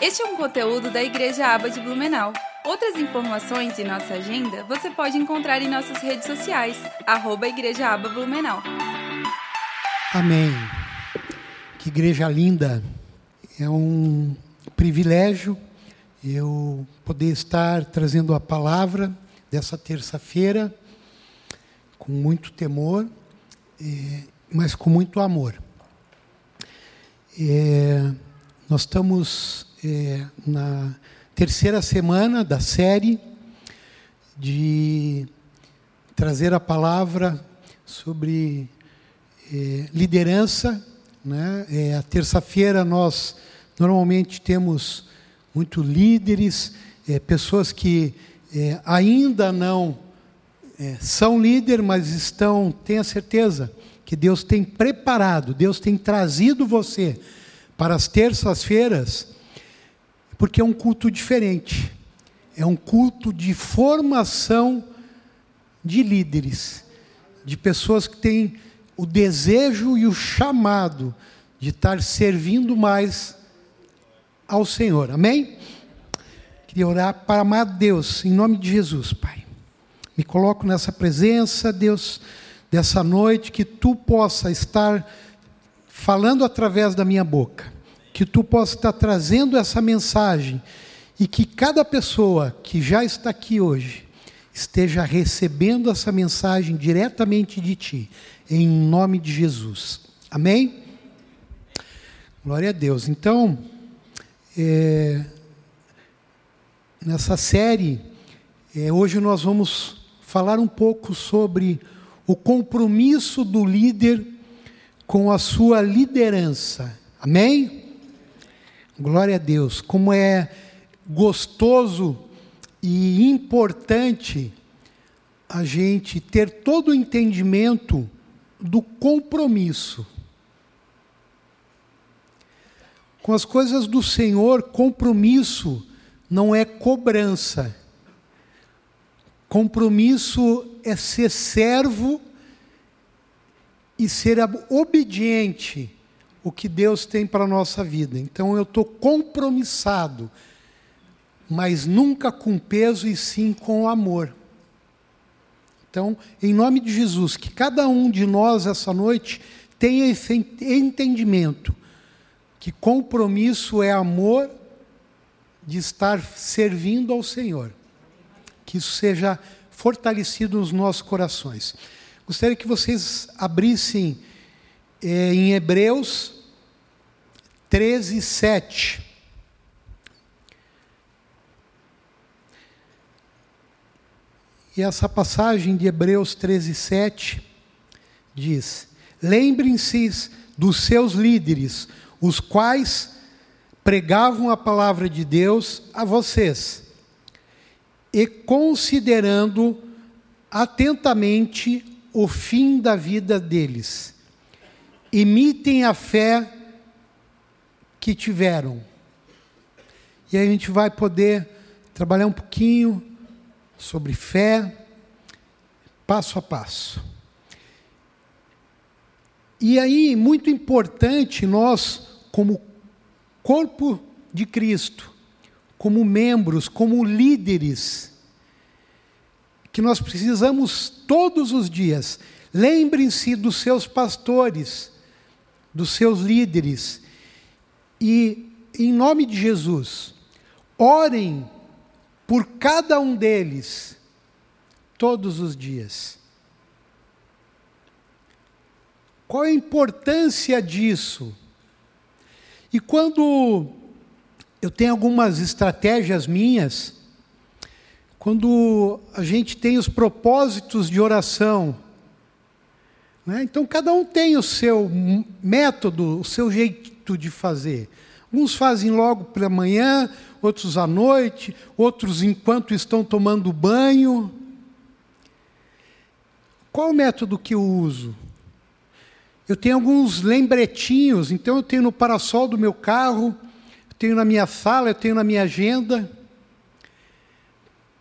Este é um conteúdo da Igreja Aba de Blumenau. Outras informações e nossa agenda você pode encontrar em nossas redes sociais, arroba Igreja Aba Blumenau. Amém. Que igreja linda. É um privilégio eu poder estar trazendo a palavra dessa terça-feira com muito temor, mas com muito amor. É, nós estamos é, na terceira semana da série de trazer a palavra sobre é, liderança. Né? É, a terça-feira nós normalmente temos muito líderes, é, pessoas que é, ainda não é, são líder, mas estão, tenha certeza, que Deus tem preparado, Deus tem trazido você para as terças-feiras, porque é um culto diferente. É um culto de formação de líderes, de pessoas que têm o desejo e o chamado de estar servindo mais ao Senhor. Amém? Queria orar para amar Deus, em nome de Jesus, Pai. Me coloco nessa presença, Deus, dessa noite, que tu possa estar falando através da minha boca, que tu possa estar trazendo essa mensagem e que cada pessoa que já está aqui hoje esteja recebendo essa mensagem diretamente de ti, em nome de Jesus. Amém? Glória a Deus. Então, é, nessa série, é, hoje nós vamos falar um pouco sobre o compromisso do líder com a sua liderança. Amém? Glória a Deus. Como é gostoso e importante a gente ter todo o entendimento do compromisso. Com as coisas do Senhor, compromisso não é cobrança. Compromisso é ser servo e ser obediente o que Deus tem para a nossa vida. Então eu estou compromissado, mas nunca com peso e sim com amor. Então, em nome de Jesus, que cada um de nós essa noite tenha esse entendimento que compromisso é amor de estar servindo ao Senhor. Que isso seja fortalecido nos nossos corações. Gostaria que vocês abrissem em Hebreus 13, 7. E essa passagem de Hebreus 13, 7 diz: Lembrem-se dos seus líderes, os quais pregavam a palavra de Deus a vocês, e considerando atentamente o fim da vida deles. Imitem a fé que tiveram. E aí a gente vai poder trabalhar um pouquinho sobre fé, passo a passo. E aí, muito importante, nós, como corpo de Cristo, como membros, como líderes, que nós precisamos todos os dias. Lembrem-se dos seus pastores, dos seus líderes, e, em nome de Jesus, orem por cada um deles, todos os dias. Qual a importância disso? E quando eu tenho algumas estratégias minhas, quando a gente tem os propósitos de oração, né? então cada um tem o seu método, o seu jeito de fazer. Uns fazem logo pela manhã, outros à noite, outros enquanto estão tomando banho. Qual o método que eu uso? Eu tenho alguns lembretinhos, então eu tenho no parasol do meu carro, eu tenho na minha sala, eu tenho na minha agenda.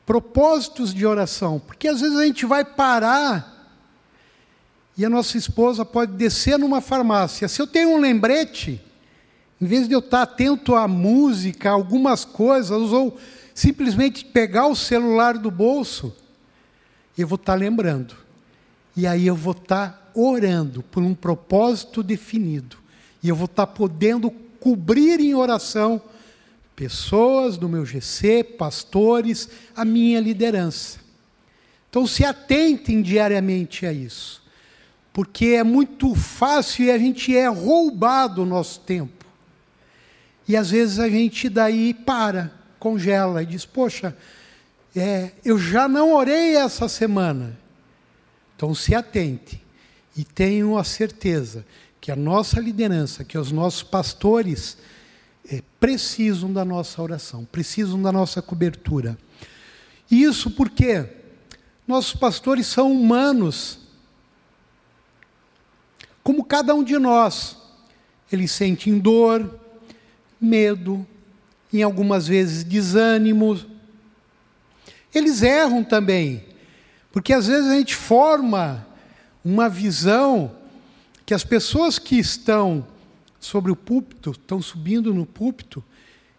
Propósitos de oração, porque às vezes a gente vai parar e a nossa esposa pode descer numa farmácia. Se eu tenho um lembrete, Em vez de eu estar atento à música, algumas coisas, ou simplesmente pegar o celular do bolso, eu vou estar lembrando. E aí eu vou estar orando por um propósito definido. E eu vou estar podendo cobrir em oração pessoas do meu GC, pastores, a minha liderança. Então se atentem diariamente a isso, porque é muito fácil e a gente é roubado o nosso tempo. E às vezes a gente daí para, congela e diz: Poxa, é, eu já não orei essa semana. Então se atente e tenham a certeza que a nossa liderança, que os nossos pastores é, precisam da nossa oração, precisam da nossa cobertura. Isso porque nossos pastores são humanos, como cada um de nós. Eles sentem dor, medo, em algumas vezes desânimo. Eles erram também, porque às vezes a gente forma uma visão que as pessoas que estão sobre o púlpito, estão subindo no púlpito,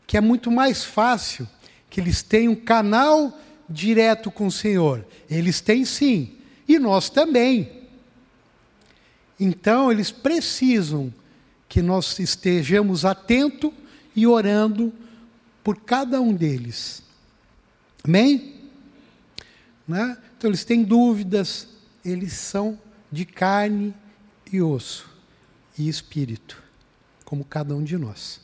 que é muito mais fácil, que eles têm um canal direto com o Senhor. Eles têm sim, e nós também. Então, eles precisam que nós estejamos atentos e orando por cada um deles. Amém? Né? Então, eles têm dúvidas, eles são de carne e osso e espírito, como cada um de nós.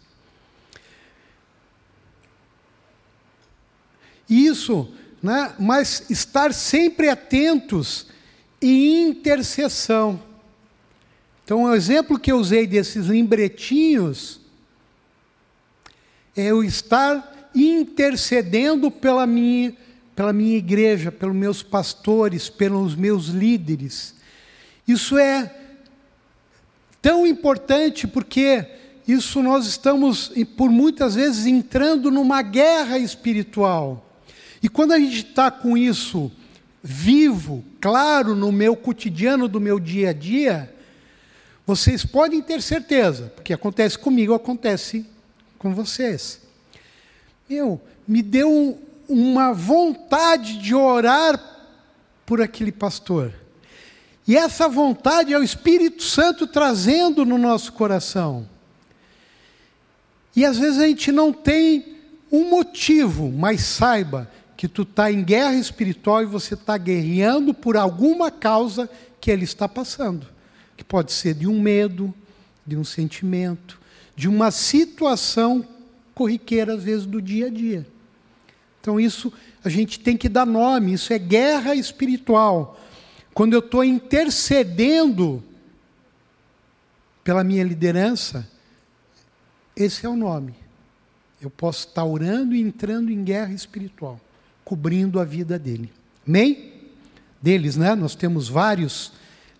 Isso, né? mas estar sempre atentos e intercessão. Então, o exemplo que eu usei desses lembretinhos é eu estar intercedendo pela minha, pela minha igreja, pelos meus pastores, pelos meus líderes. Isso é tão importante porque isso nós estamos, por muitas vezes, entrando numa guerra espiritual. E quando a gente está com isso vivo, claro, no meu cotidiano, do meu dia a dia, vocês podem ter certeza, porque acontece comigo, acontece com vocês. Meu, me deu uma vontade de orar por aquele pastor. E essa vontade é o Espírito Santo trazendo no nosso coração. E às vezes a gente não tem um motivo, mas saiba que tu está em guerra espiritual e você está guerreando por alguma causa que ele está passando. Que pode ser de um medo, de um sentimento, de uma situação corriqueira, às vezes, do dia a dia. Então, isso a gente tem que dar nome, isso é guerra espiritual. Quando eu estou intercedendo pela minha liderança, esse é o nome. Eu posso estar orando e entrando em guerra espiritual, cobrindo a vida dele. Amém? Deles, né? Nós temos vários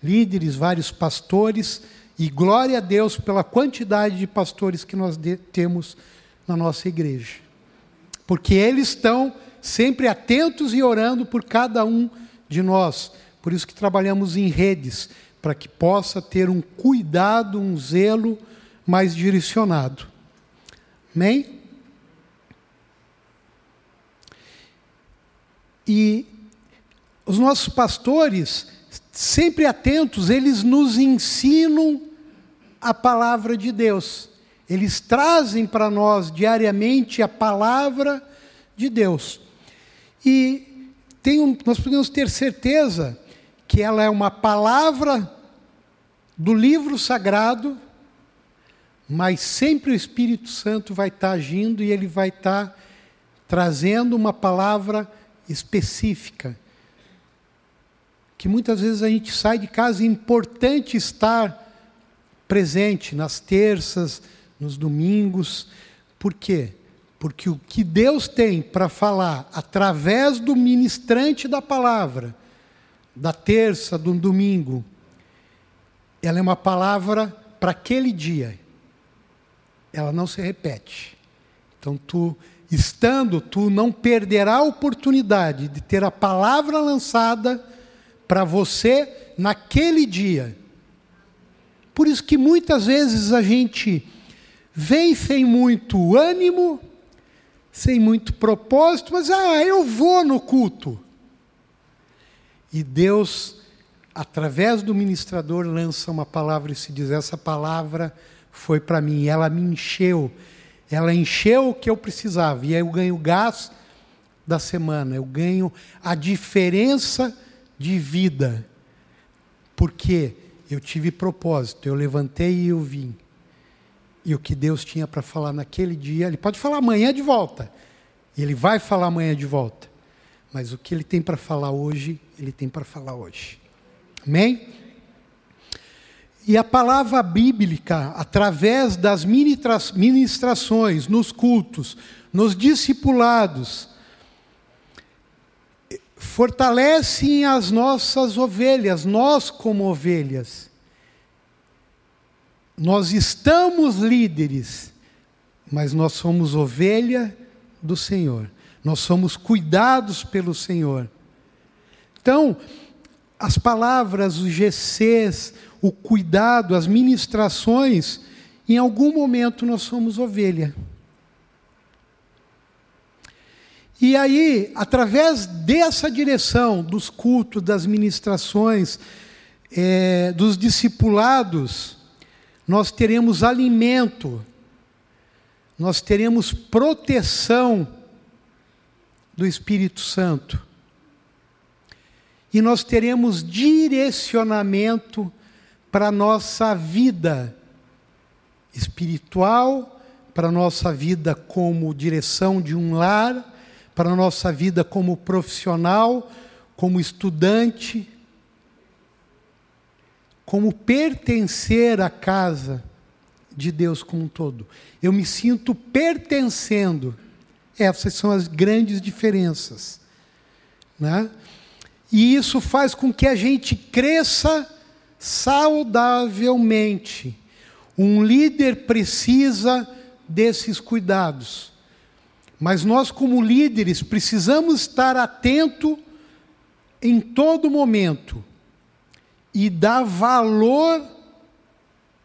líderes, vários pastores, e glória a Deus pela quantidade de pastores que nós temos na nossa igreja. Porque eles estão sempre atentos e orando por cada um de nós. Por isso que trabalhamos em redes, para que possa ter um cuidado, um zelo mais direcionado. Amém? E os nossos pastores, sempre atentos, eles nos ensinam a palavra de Deus. Eles trazem para nós diariamente a palavra de Deus. E um, nós podemos ter certeza que ela é uma palavra do livro sagrado, mas sempre o Espírito Santo vai estar agindo e ele vai estar trazendo uma palavra específica. Que muitas vezes a gente sai de casa e é importante estar presente nas terças, nos domingos. Por quê? Porque o que Deus tem para falar através do ministrante da palavra, da terça, do domingo, ela é uma palavra para aquele dia. Ela não se repete. Então, tu, estando, tu não perderá a oportunidade de ter a palavra lançada para você naquele dia. Por isso que muitas vezes a gente vem sem muito ânimo, sem muito propósito, mas ah, eu vou no culto. E Deus, através do ministrador, lança uma palavra e se diz: essa palavra foi para mim, ela me encheu, ela encheu o que eu precisava, e aí eu ganho gás da semana, eu ganho a diferença de vida, porque eu tive propósito, eu levantei e eu vim. E o que Deus tinha para falar naquele dia, Ele pode falar amanhã de volta, Ele vai falar amanhã de volta, mas o que Ele tem para falar hoje, Ele tem para falar hoje. Amém? E a palavra bíblica, através das ministrações, nos cultos, nos discipulados, fortalecem as nossas ovelhas, nós como ovelhas. Nós estamos líderes, mas nós somos ovelha do Senhor. Nós somos cuidados pelo Senhor. Então, as palavras, os GCs, o cuidado, as ministrações, em algum momento nós somos ovelha. E aí, através dessa direção, dos cultos, das ministrações, é, dos discipulados, nós teremos alimento, nós teremos proteção do Espírito Santo, e nós teremos direcionamento para a nossa vida espiritual, para a nossa vida como direção de um lar para a nossa vida como profissional, como estudante, como pertencer à casa de Deus como um todo. Eu me sinto pertencendo. Essas são as grandes diferenças. Né? E isso faz com que a gente cresça saudavelmente. Um líder precisa desses cuidados. Mas nós, como líderes, precisamos estar atento em todo momento e dar valor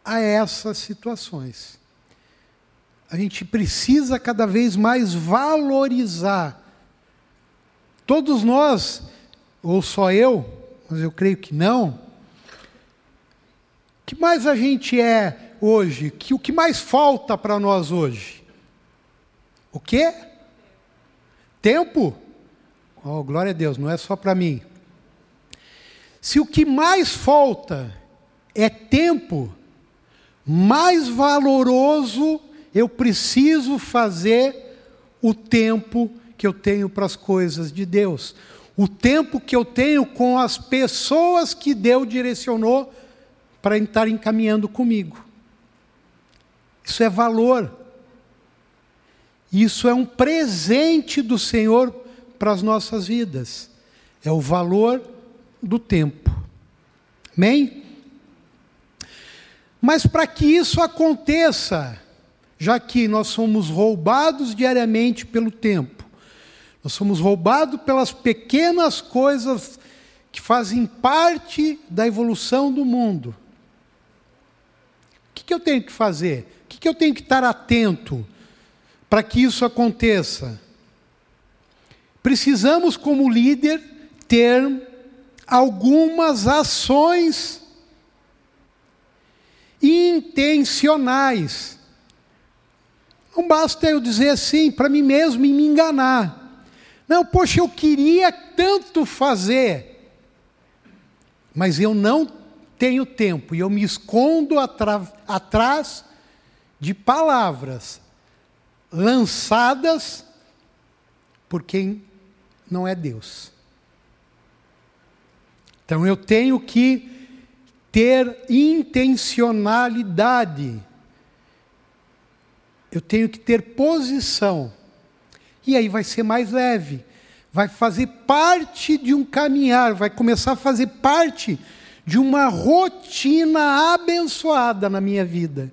a essas situações. A gente precisa cada vez mais valorizar. Todos nós, ou só eu, mas eu creio que não, o que mais a gente é hoje? Que o que mais falta para nós hoje? O quê? Tempo? Oh, glória a Deus, não é só para mim. Se o que mais falta é tempo, mais valoroso eu preciso fazer o tempo que eu tenho para as coisas de Deus. O tempo que eu tenho com as pessoas que Deus direcionou para estar encaminhando comigo. Isso é valor. Isso é um presente do Senhor para as nossas vidas. É o valor do tempo. Amém? Mas para que isso aconteça, já que nós somos roubados diariamente pelo tempo, nós somos roubados pelas pequenas coisas que fazem parte da evolução do mundo. O que, eu tenho que fazer? O que eu tenho que estar atento? Para que isso aconteça? Precisamos, como líder, ter algumas ações intencionais. Não basta eu dizer assim para mim mesmo e me enganar. Não, poxa, eu queria tanto fazer, mas eu não tenho tempo e eu me escondo atrás de palavras lançadas por quem não é Deus. Então eu tenho que ter intencionalidade. Eu tenho que ter posição. E aí vai ser mais leve. Vai fazer parte de um caminhar, vai começar a fazer parte de uma rotina abençoada na minha vida.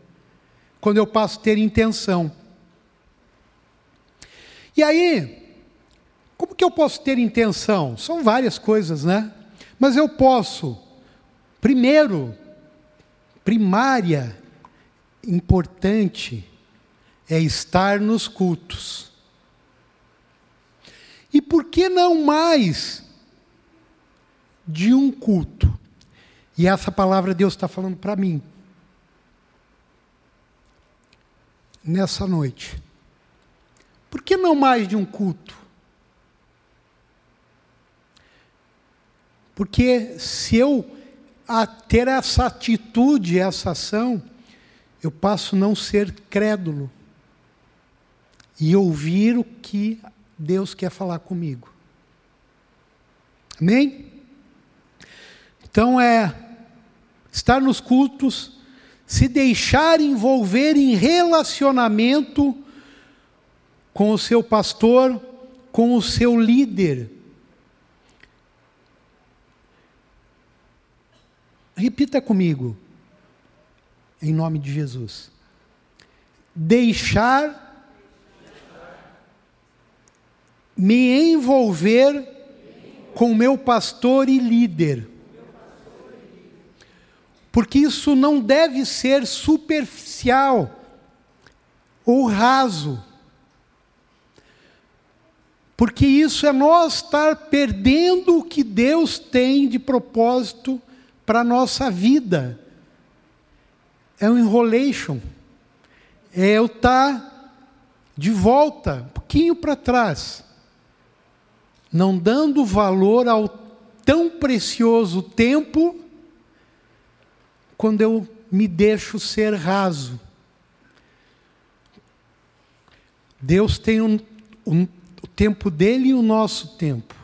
Quando eu passo a ter intenção. E aí, como que eu posso ter intenção? São várias coisas, né? Mas eu posso, primeiro, primária, importante, é estar nos cultos. E por que não mais de um culto? E essa palavra Deus está falando para mim. Nessa noite. Por que não mais de um culto? Porque se eu ter essa atitude, essa ação, eu passo não ser crédulo e ouvir o que Deus quer falar comigo. Amém? Então é estar nos cultos, se deixar envolver em relacionamento com o seu pastor, com o seu líder. Repita comigo, em nome de Jesus. Deixar me envolver com meu pastor e líder. Porque isso não deve ser superficial ou raso. Porque isso é nós estar perdendo o que Deus tem de propósito para a nossa vida. É um enrolation. É eu estar de volta, um pouquinho para trás não dando valor ao tão precioso tempo, quando eu me deixo ser raso. Deus tem um, um, tempo dele e o nosso tempo.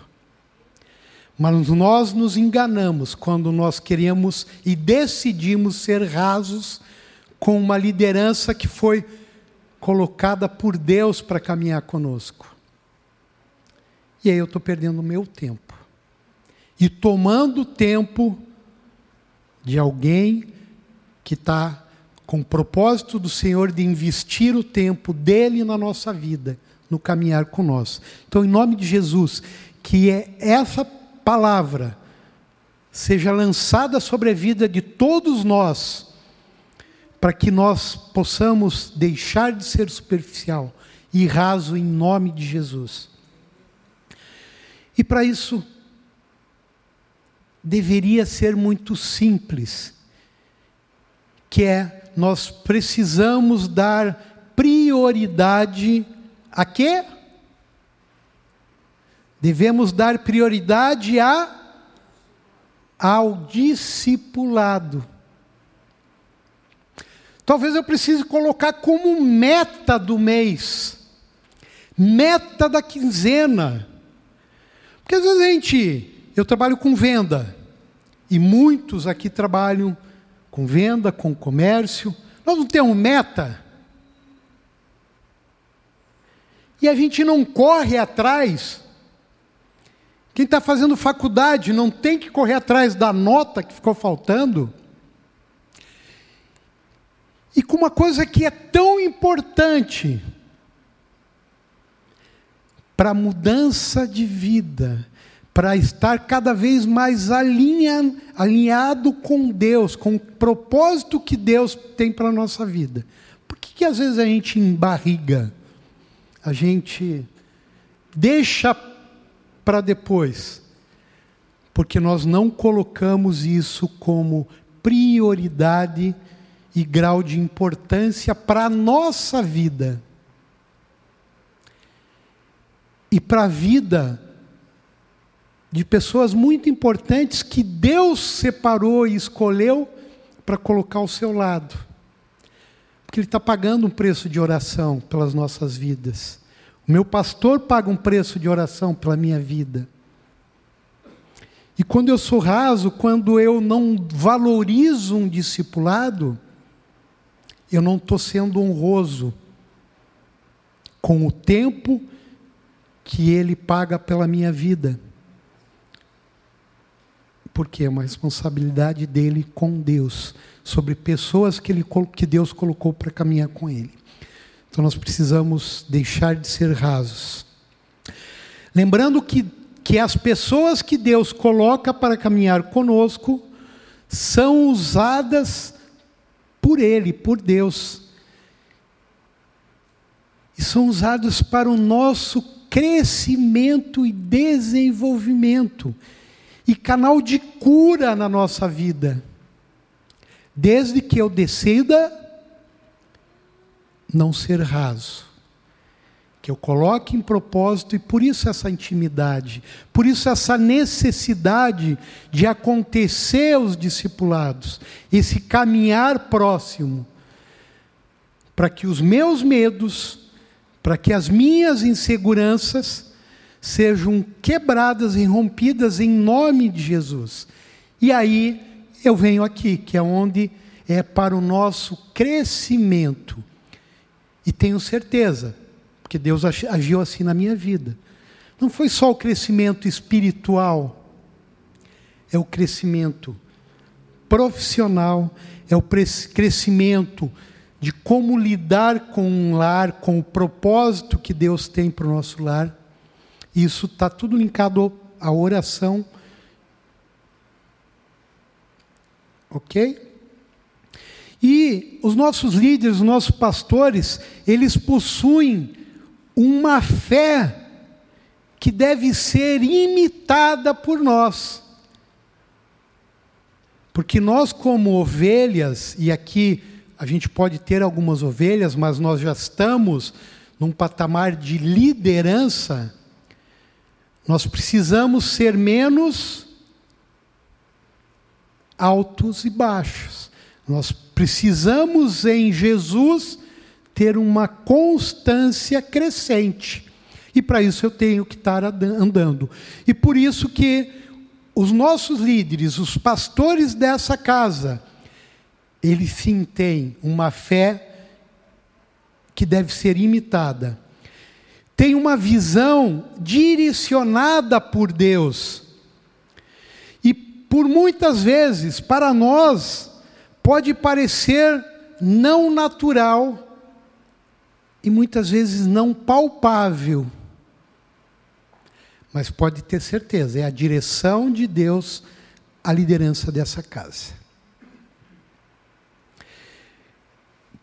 Mas nós nos enganamos quando nós queremos e decidimos ser rasos com uma liderança que foi colocada por Deus para caminhar conosco. E aí eu estou perdendo o meu tempo. E tomando o tempo de alguém que está com o propósito do Senhor de investir o tempo dele na nossa vida, no caminhar com nós. Então, em nome de Jesus, que é essa palavra seja lançada sobre a vida de todos nós, para que nós possamos deixar de ser superficial e raso em nome de Jesus. E para isso, deveria ser muito simples, que é nós precisamos dar prioridade a quê? Devemos dar prioridade a ao discipulado. Talvez eu precise colocar como meta do mês, meta da quinzena, porque às vezes a gente, eu trabalho com venda, e muitos aqui trabalham com venda, com comércio. Nós não temos meta. E a gente não corre atrás. Quem está fazendo faculdade não tem que correr atrás da nota que ficou faltando. E com uma coisa que é tão importante, para mudança de vida, para estar cada vez mais alinha, alinhado com Deus, com o propósito que Deus tem para a nossa vida. Por que, que às vezes a gente embarriga? A gente deixa para depois? Porque nós não colocamos isso como prioridade e grau de importância para a nossa vida e para a vida de pessoas muito importantes que Deus separou e escolheu para colocar ao seu lado. Porque Ele está pagando um preço de oração pelas nossas vidas. O meu pastor paga um preço de oração pela minha vida. E quando eu sou raso, quando eu não valorizo um discipulado, eu não estou sendo honroso com o tempo que Ele paga pela minha vida. Porque é uma responsabilidade dele com Deus, sobre pessoas que, ele, que Deus colocou para caminhar com Ele. Então nós precisamos deixar de ser rasos. Lembrando que, que as pessoas que Deus coloca para caminhar conosco são usadas por Ele, por Deus. são usados para o nosso crescimento e desenvolvimento e canal de cura na nossa vida. Desde que eu decida não ser raso, que eu coloque em propósito e por isso essa intimidade, por isso essa necessidade de acontecer os discipulados, esse caminhar próximo, para que os meus medos, para que as minhas inseguranças sejam quebradas e rompidas em nome de Jesus. E aí eu venho aqui, que é onde é para o nosso crescimento. E tenho certeza, porque Deus agiu assim na minha vida. Não foi só o crescimento espiritual, é o crescimento profissional, é o crescimento de como lidar com um lar, com o propósito que Deus tem para o nosso lar. Isso está tudo linkado à oração. Ok? E os nossos líderes, os nossos pastores, eles possuem uma fé que deve ser imitada por nós. Porque nós, como ovelhas, e aqui a gente pode ter algumas ovelhas, mas nós já estamos num patamar de liderança, nós precisamos ser menos altos e baixos. Nós precisamos em Jesus ter uma constância crescente. E para isso eu tenho que estar andando. E por isso que os nossos líderes, os pastores dessa casa, ele sim tem uma fé que deve ser imitada. Tem uma visão direcionada por Deus. E por muitas vezes, para nós, pode parecer não natural e muitas vezes não palpável. Mas pode ter certeza, é a direção de Deus a liderança dessa casa.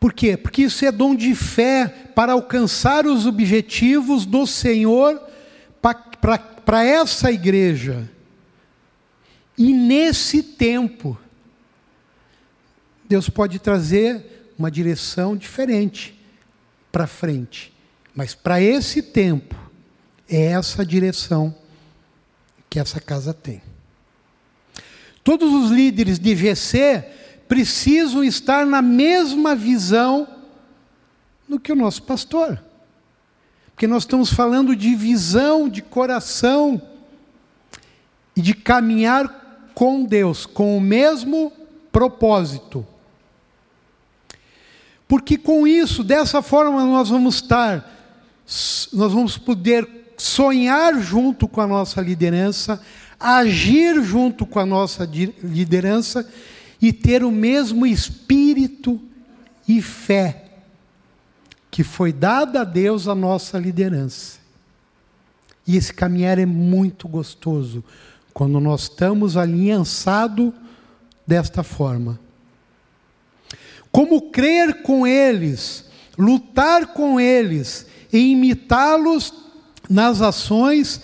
Por quê? Porque isso é dom de fé para alcançar os objetivos do Senhor para essa igreja. E nesse tempo, Deus pode trazer uma direção diferente para frente. Mas para esse tempo, é essa direção que essa casa tem. Todos os líderes de GC precisam estar na mesma visão do que o nosso pastor. Porque nós estamos falando de visão, de coração e de caminhar com Deus, com o mesmo propósito. Porque com isso, dessa forma, nós vamos estar, nós vamos poder sonhar junto com a nossa liderança, agir junto com a nossa liderança e ter o mesmo espírito e fé que foi dada a Deus a nossa liderança. E esse caminhar é muito gostoso quando nós estamos aliançados desta forma. Como crer com eles, lutar com eles e imitá-los nas ações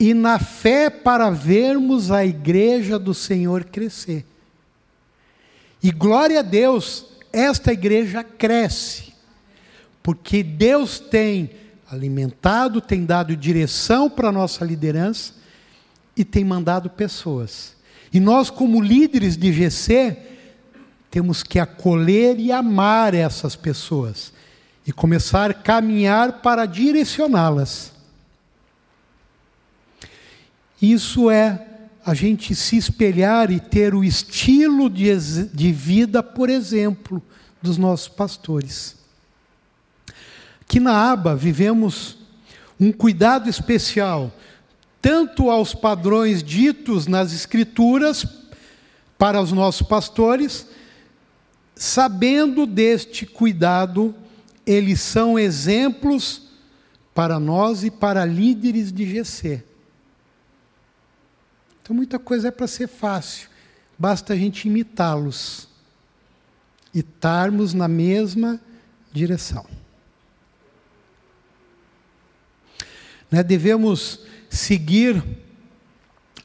e na fé para vermos a igreja do Senhor crescer. E glória a Deus, esta igreja cresce, porque Deus tem alimentado, tem dado direção para a nossa liderança e tem mandado pessoas. E nós, como líderes de GC, temos que acolher e amar essas pessoas e começar a caminhar para direcioná-las. Isso é a gente se espelhar e ter o estilo de, de vida, por exemplo, dos nossos pastores. Aqui na aba vivemos um cuidado especial, tanto aos padrões ditos nas Escrituras, para os nossos pastores, sabendo deste cuidado, eles são exemplos para nós e para líderes de GC. Então muita coisa é para ser fácil, basta a gente imitá-los e estarmos na mesma direção. né, devemos seguir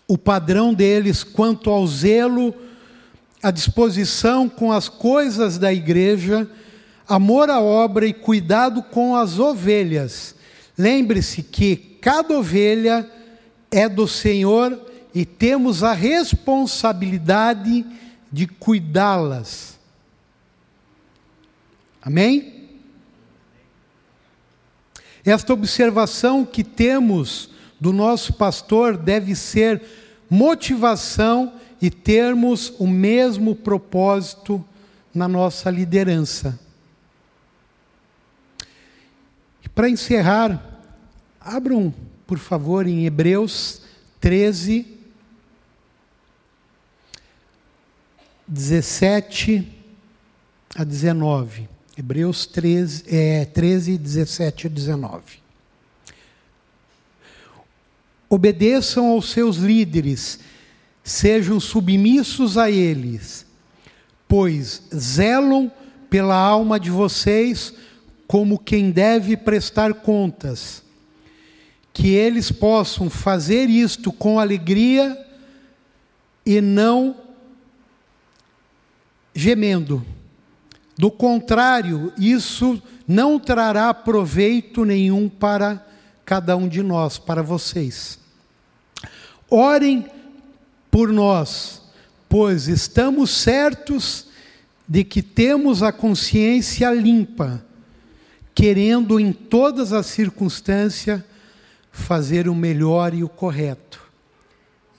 o padrão deles quanto ao zelo, a disposição com as coisas da igreja, amor à obra e cuidado com as ovelhas. Lembre-se que cada ovelha é do Senhor e temos a responsabilidade de cuidá-las. Amém? Esta observação que temos do nosso pastor deve ser motivação e termos o mesmo propósito na nossa liderança. Para encerrar, abram, por favor, em Hebreus 13, 17 a 19. Hebreus 13, é, 13 17 a 19. Obedeçam aos seus líderes, sejam submissos a eles, pois zelam pela alma de vocês como quem deve prestar contas. Que eles possam fazer isto com alegria e não gemendo. Do contrário, isso não trará proveito nenhum para cada um de nós, para vocês. Orem por nós, pois estamos certos de que temos a consciência limpa, querendo em todas as circunstâncias fazer o melhor e o correto.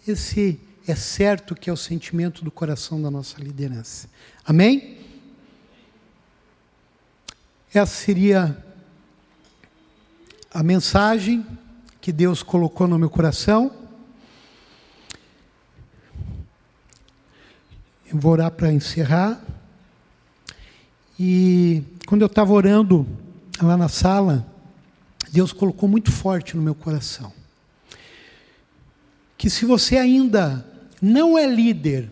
Esse é certo que é o sentimento do coração da nossa liderança. Amém? Essa seria a mensagem que Deus colocou no meu coração. Eu vou orar para encerrar. E quando eu estava orando lá na sala, Deus colocou muito forte no meu coração. Que se você ainda não é líder,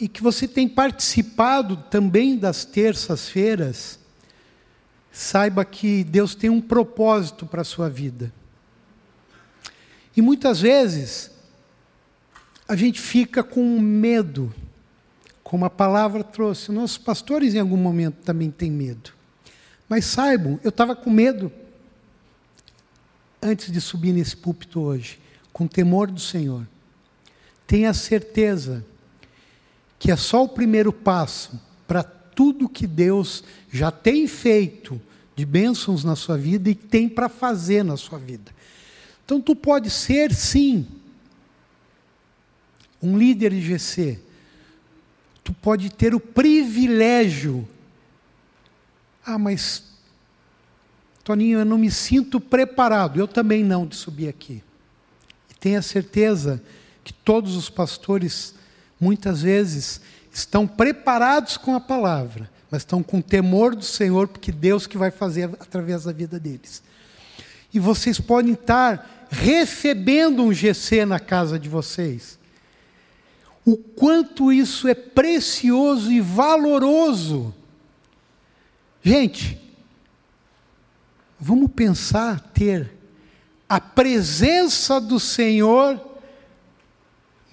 e que você tem participado também das terças-feiras, saiba que Deus tem um propósito para a sua vida. E muitas vezes, a gente fica com medo, como a palavra trouxe. Nossos pastores, em algum momento, também têm medo. Mas saibam, eu estava com medo antes de subir nesse púlpito hoje, com temor do Senhor. Tenha certeza que é só o primeiro passo para tudo que Deus já tem feito de bênçãos na sua vida e tem para fazer na sua vida. Então tu pode ser sim um líder de GC. Tu pode ter o privilégio. Ah, mas Toninho, eu não me sinto preparado. Eu também não de subir aqui. E tenha certeza que todos os pastores muitas vezes estão preparados com a palavra, mas estão com temor do Senhor, porque Deus que vai fazer através da vida deles. E vocês podem estar recebendo um GC na casa de vocês. O quanto isso é precioso e valoroso. Gente, vamos pensar ter a presença do Senhor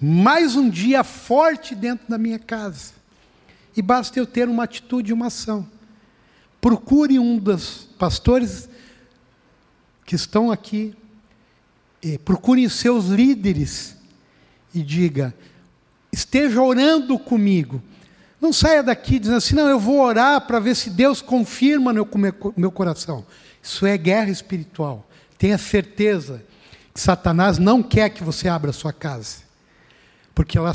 mais um dia forte dentro da minha casa. E basta eu ter uma atitude, uma ação. Procure um dos pastores que estão aqui, procure os seus líderes e diga: esteja orando comigo. Não saia daqui dizendo assim, não, eu vou orar para ver se Deus confirma no meu, meu coração. Isso é guerra espiritual. Tenha certeza que Satanás não quer que você abra a sua casa porque ela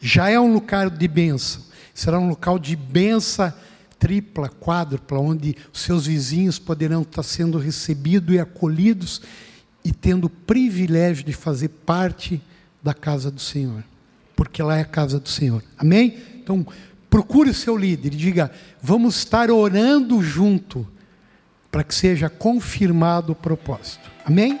já é um lugar de bênção. Será um local de benção tripla, quádrupla, onde os seus vizinhos poderão estar sendo recebidos e acolhidos e tendo o privilégio de fazer parte da casa do Senhor, porque lá é a casa do Senhor. Amém? Então, procure o seu líder e diga: vamos estar orando junto para que seja confirmado o propósito. Amém?